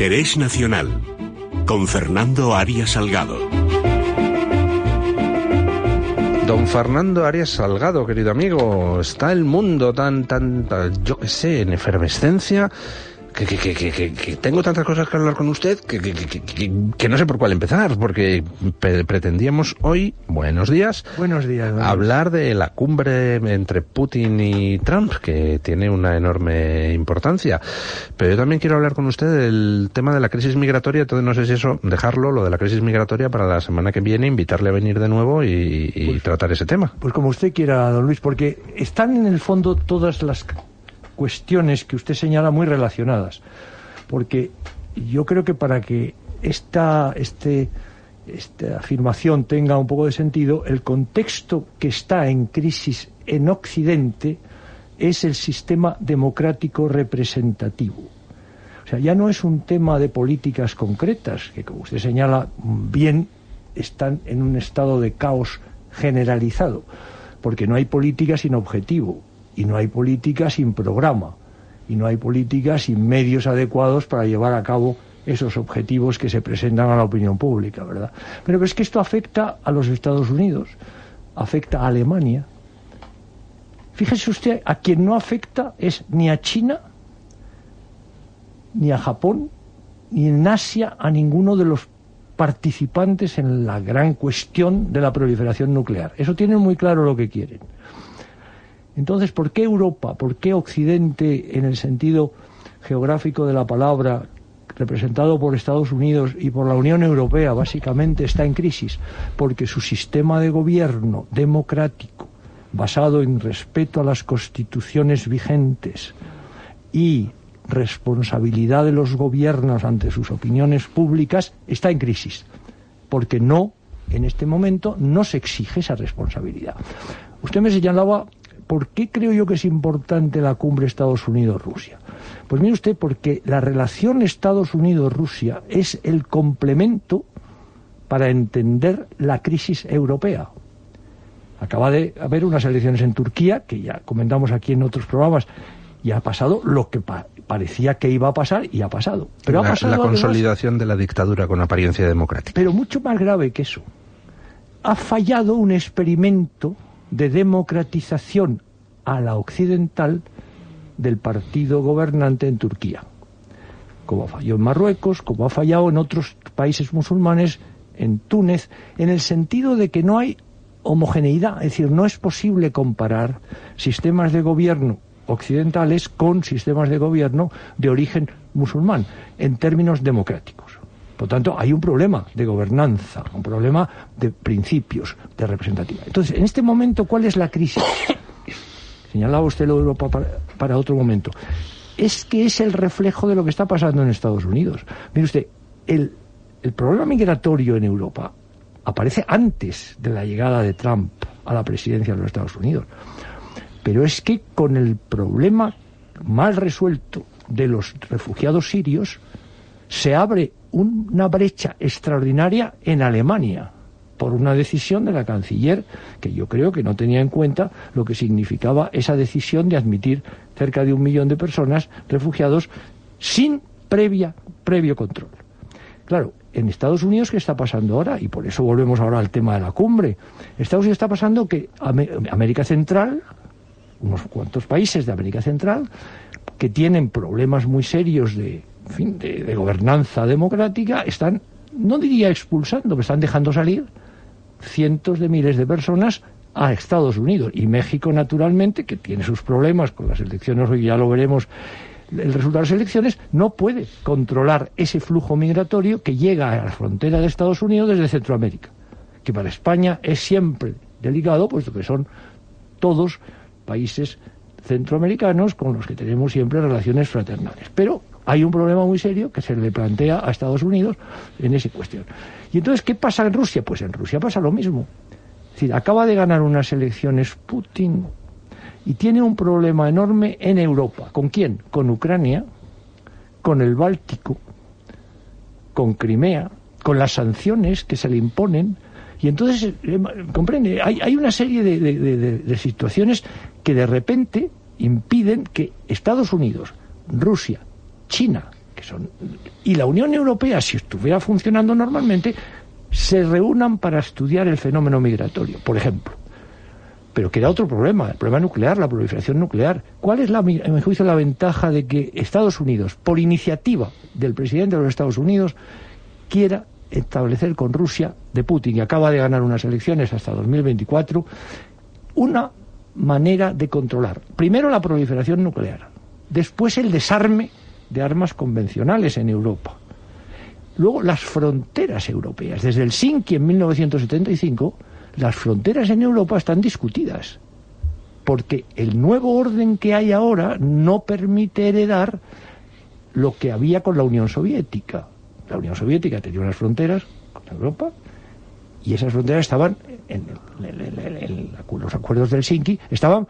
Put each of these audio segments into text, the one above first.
Interés Nacional con Fernando Arias Salgado. Don Fernando Arias Salgado, querido amigo, está el mundo tan, tan, tan yo qué sé, en efervescencia que, tengo tantas cosas que hablar con usted que, no sé por cuál empezar, porque pretendíamos hoy, buenos días, buenos días, hablar de la cumbre entre Putin y Trump, que tiene una enorme importancia. Pero yo también quiero hablar con usted del tema de la crisis migratoria, entonces no sé si eso, dejarlo, lo de la crisis migratoria para la semana que viene, invitarle a venir de nuevo y, pues tratar ese tema. Pues como usted quiera, don Luis, porque están en el fondo todas las cuestiones que usted señala muy relacionadas. Porque yo creo que para que esta, este, esta afirmación tenga un poco de sentido, el contexto que está en crisis en Occidente es el sistema democrático representativo. O sea, ya no es un tema de políticas concretas, que como usted señala bien, están en un estado de caos generalizado, porque no hay política sin objetivo y no hay política sin programa y no hay política sin medios adecuados para llevar a cabo esos objetivos que se presentan a la opinión pública, ¿verdad? Pero es que esto afecta a los Estados Unidos, afecta a Alemania. Fíjese usted, a quien no afecta es ni a China, ni a Japón, ni en Asia a ninguno de los participantes en la gran cuestión de la proliferación nuclear. Eso tienen muy claro lo que quieren. Entonces, ¿por qué Europa? ¿Por qué Occidente en el sentido geográfico de la palabra, representado por Estados Unidos y por la Unión Europea, básicamente está en crisis? Porque su sistema de gobierno democrático, basado en respeto a las constituciones vigentes y responsabilidad de los gobiernos ante sus opiniones públicas, está en crisis. Porque no, en este momento, no se exige esa responsabilidad. Usted me señalaba ¿Por qué creo yo que es importante la cumbre Estados Unidos-Rusia? Pues mire usted, porque la relación Estados Unidos-Rusia es el complemento para entender la crisis europea. Acaba de haber unas elecciones en Turquía, que ya comentamos aquí en otros programas, y ha pasado lo que parecía que iba a pasar y ha pasado. Pero la, ha pasado la consolidación de la dictadura con apariencia democrática. Pero mucho más grave que eso. Ha fallado un experimento de democratización a la occidental del partido gobernante en Turquía, como ha fallado en Marruecos, como ha fallado en otros países musulmanes, en Túnez, en el sentido de que no hay homogeneidad, es decir, no es posible comparar sistemas de gobierno occidentales con sistemas de gobierno de origen musulmán en términos democráticos. Por tanto, hay un problema de gobernanza, un problema de principios, de representatividad. Entonces, en este momento, ¿cuál es la crisis? Señalaba usted lo de Europa para, otro momento. Es que es el reflejo de lo que está pasando en Estados Unidos. Mire usted, el, el problema migratorio en Europa aparece antes de la llegada de Trump a la presidencia de los Estados Unidos. Pero es que con el problema mal resuelto de los refugiados sirios, se abre una brecha extraordinaria en Alemania por una decisión de la canciller que yo creo que no tenía en cuenta lo que significaba esa decisión de admitir cerca de un millón de personas refugiados sin previa, previo control. Claro, en Estados Unidos, ¿qué está pasando ahora? Y por eso volvemos ahora al tema de la cumbre. Estados Unidos está pasando que América Central, unos cuantos países de América Central, que tienen problemas muy serios de, de gobernanza democrática, están, no diría expulsando, pero están dejando salir cientos de miles de personas a Estados Unidos. Y México, naturalmente, que tiene sus problemas con las elecciones, hoy ya lo veremos, el resultado de las elecciones, no puede controlar ese flujo migratorio que llega a la frontera de Estados Unidos desde Centroamérica, que para España es siempre delicado, puesto que son todos países centroamericanos con los que tenemos siempre relaciones fraternales. Pero hay un problema muy serio que se le plantea a Estados Unidos en esa cuestión. ¿Y entonces qué pasa en Rusia? Pues en Rusia pasa lo mismo. Es decir, acaba de ganar unas elecciones Putin y tiene un problema enorme en Europa. ¿Con quién? Con Ucrania, con el Báltico, con Crimea, con las sanciones que se le imponen. Y entonces, eh, comprende, hay, una serie de situaciones que de repente impiden que Estados Unidos, Rusia, China, que son y la Unión Europea, si estuviera funcionando normalmente, se reúnan para estudiar el fenómeno migratorio, por ejemplo. Pero queda otro problema, el problema nuclear, la proliferación nuclear. ¿Cuál es, la, en mi juicio, la ventaja de que Estados Unidos, por iniciativa del presidente de los Estados Unidos, quiera establecer con Rusia, de Putin, que acaba de ganar unas elecciones hasta 2024, una manera de controlar, primero la proliferación nuclear, después el desarme de armas convencionales en Europa. Luego las fronteras europeas. Desde el Sinki en 1975, las fronteras en Europa están discutidas, porque el nuevo orden que hay ahora no permite heredar lo que había con la Unión Soviética. La Unión Soviética tenía unas fronteras con Europa y esas fronteras estaban en, los acuerdos del Sinki, estaban,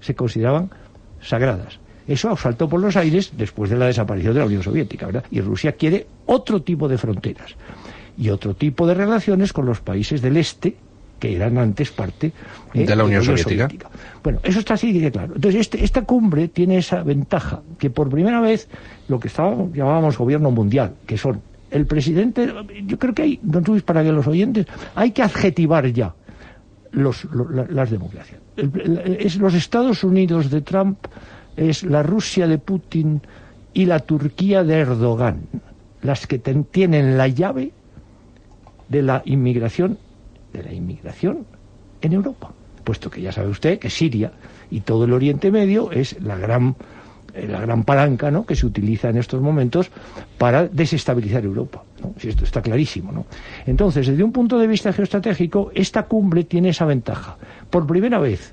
se consideraban sagradas. Eso saltó por los aires después de la desaparición de la Unión Soviética, ¿verdad? Y Rusia quiere otro tipo de fronteras y otro tipo de relaciones con los países del este que eran antes parte ¿eh? de la Unión, Soviética. Bueno, eso está así de claro. Entonces, este, esta cumbre tiene esa ventaja, que por primera vez lo que estábamos, llamábamos gobierno mundial, que son el presidente, yo creo que hay, don Luis, para que los oyentes, hay que adjetivar ya los, las democracias. es los Estados Unidos de Trump es la Rusia de Putin y la Turquía de Erdogan, las que tienen la llave de la inmigración, de la inmigración en Europa, puesto que ya sabe usted que Siria y todo el Oriente Medio es la gran eh, la gran palanca ¿no? que se utiliza en estos momentos para desestabilizar Europa. Si esto está clarísimo. ¿no? Entonces, desde un punto de vista geoestratégico, esta cumbre tiene esa ventaja. Por primera vez,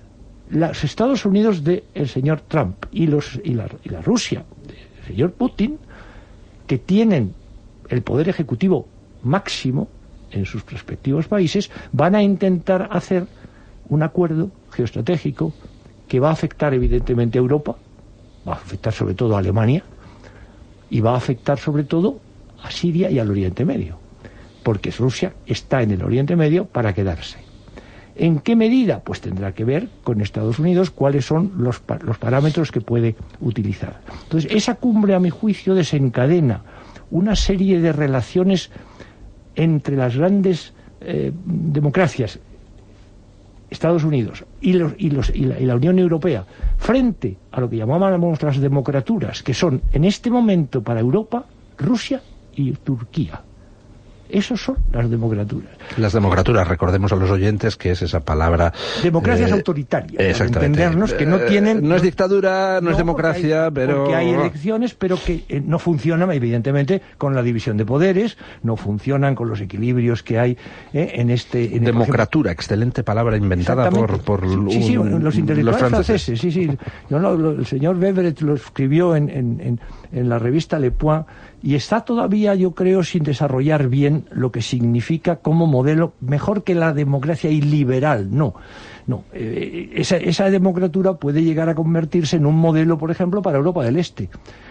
los Estados Unidos del señor Trump y, los, la, y la Rusia del señor Putin, que tienen el poder ejecutivo máximo en sus respectivos países, van a intentar hacer un acuerdo geoestratégico que va a afectar evidentemente a Europa, va a afectar sobre todo a Alemania y va a afectar sobre todo a Siria y al Oriente Medio, porque Rusia está en el Oriente Medio para quedarse. ¿En qué medida? Pues tendrá que ver con Estados Unidos cuáles son los, los parámetros que puede utilizar. Entonces, esa cumbre, a mi juicio, desencadena una serie de relaciones entre las grandes eh, democracias, Estados Unidos y, los, y, la, Unión Europea, frente a lo que llamábamos las democraturas, que son en este momento para Europa Rusia y Turquía. Esos son las democraturas. Las democraturas, recordemos a los oyentes que es esa palabra. Democracias eh, autoritarias. Exactamente. Entendernos que no eh, tienen. no es dictadura, no, es democracia, pero. Porque hay elecciones, pero que eh, no funcionan, evidentemente, con la división de poderes, no funcionan con los equilibrios que hay en este. En Democratura, excelente palabra inventada por, por sí, sí, los intelectuales franceses. Sí, sí. el señor Weber lo escribió en, en, en la revista Le Point y está todavía, yo creo, sin desarrollar bien lo que significa como modelo, mejor que la democracia iliberal, no. No, eh, esa, esa democratura puede llegar a convertirse en un modelo, por ejemplo, para Europa del Este.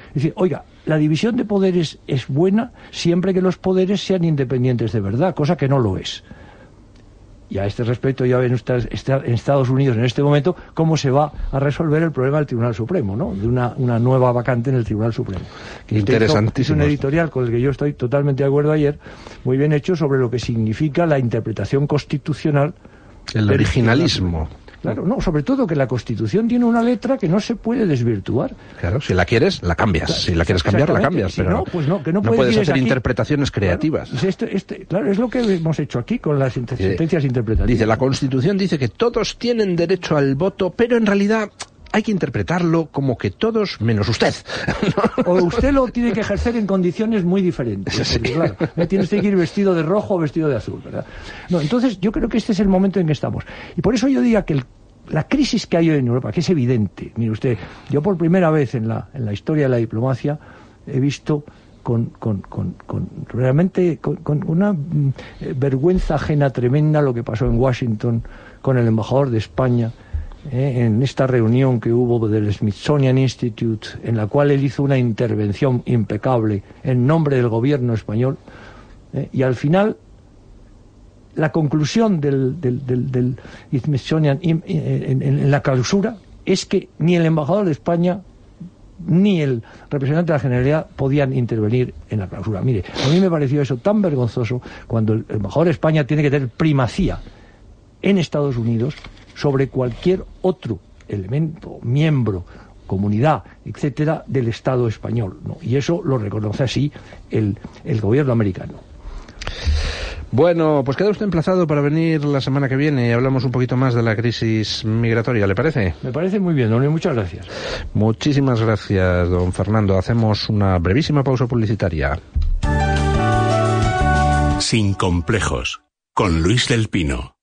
Es decir, oiga, la división de poderes es buena siempre que los poderes sean independientes de verdad, cosa que no lo es. Y a este respecto ya ven ustedes en Estados Unidos en este momento cómo se va a resolver el problema del Tribunal Supremo, ¿no? De una, una nueva vacante en el Tribunal Supremo. Interesantísimo. Es un editorial con el que yo estoy totalmente de acuerdo ayer, muy bien hecho sobre lo que significa la interpretación constitucional. El originalismo. Claro, no, sobre todo que la Constitución tiene una letra que no se puede desvirtuar. Claro, si la quieres, la cambias. si la quieres cambiar, la cambias. pero no, pues no, que no, puedes hacer interpretaciones creativas. Claro, este, este, claro, es lo que hemos hecho aquí con las sentencias interpretativas. Dice, la Constitución dice que todos tienen derecho al voto, pero en realidad hay que interpretarlo como que todos menos usted. O usted lo tiene que ejercer en condiciones muy diferentes. claro, tienes que ir vestido de rojo o vestido de azul, ¿verdad? No, entonces yo creo que este es el momento en que estamos. Y por eso yo diría que la crisis que hay hoy en Europa, que es evidente, mire usted, yo por primera vez en la, en la historia de la diplomacia he visto con, con, con, con realmente con, una mm, vergüenza ajena tremenda lo que pasó en Washington con el embajador de España eh, en esta reunión que hubo del Smithsonian Institute, en la cual él hizo una intervención impecable en nombre del gobierno español, eh, y al final la conclusión del, del, Smithsonian en, la clausura es que ni el embajador de España ni el representante de la Generalidad podían intervenir en la clausura. Mire, a mí me pareció eso tan vergonzoso cuando el, el mejor España tiene que tener primacía en Estados Unidos sobre cualquier otro elemento, miembro, comunidad, etcétera, del Estado español. ¿no? Y eso lo reconoce así el, el gobierno americano. Bueno, pues queda usted emplazado para venir la semana que viene y hablamos un poquito más de la crisis migratoria, ¿le parece? Me parece muy bien, don Luis, muchas gracias. Muchísimas gracias, don Fernando. Hacemos una brevísima pausa publicitaria. Sin complejos, con Luis del Pino.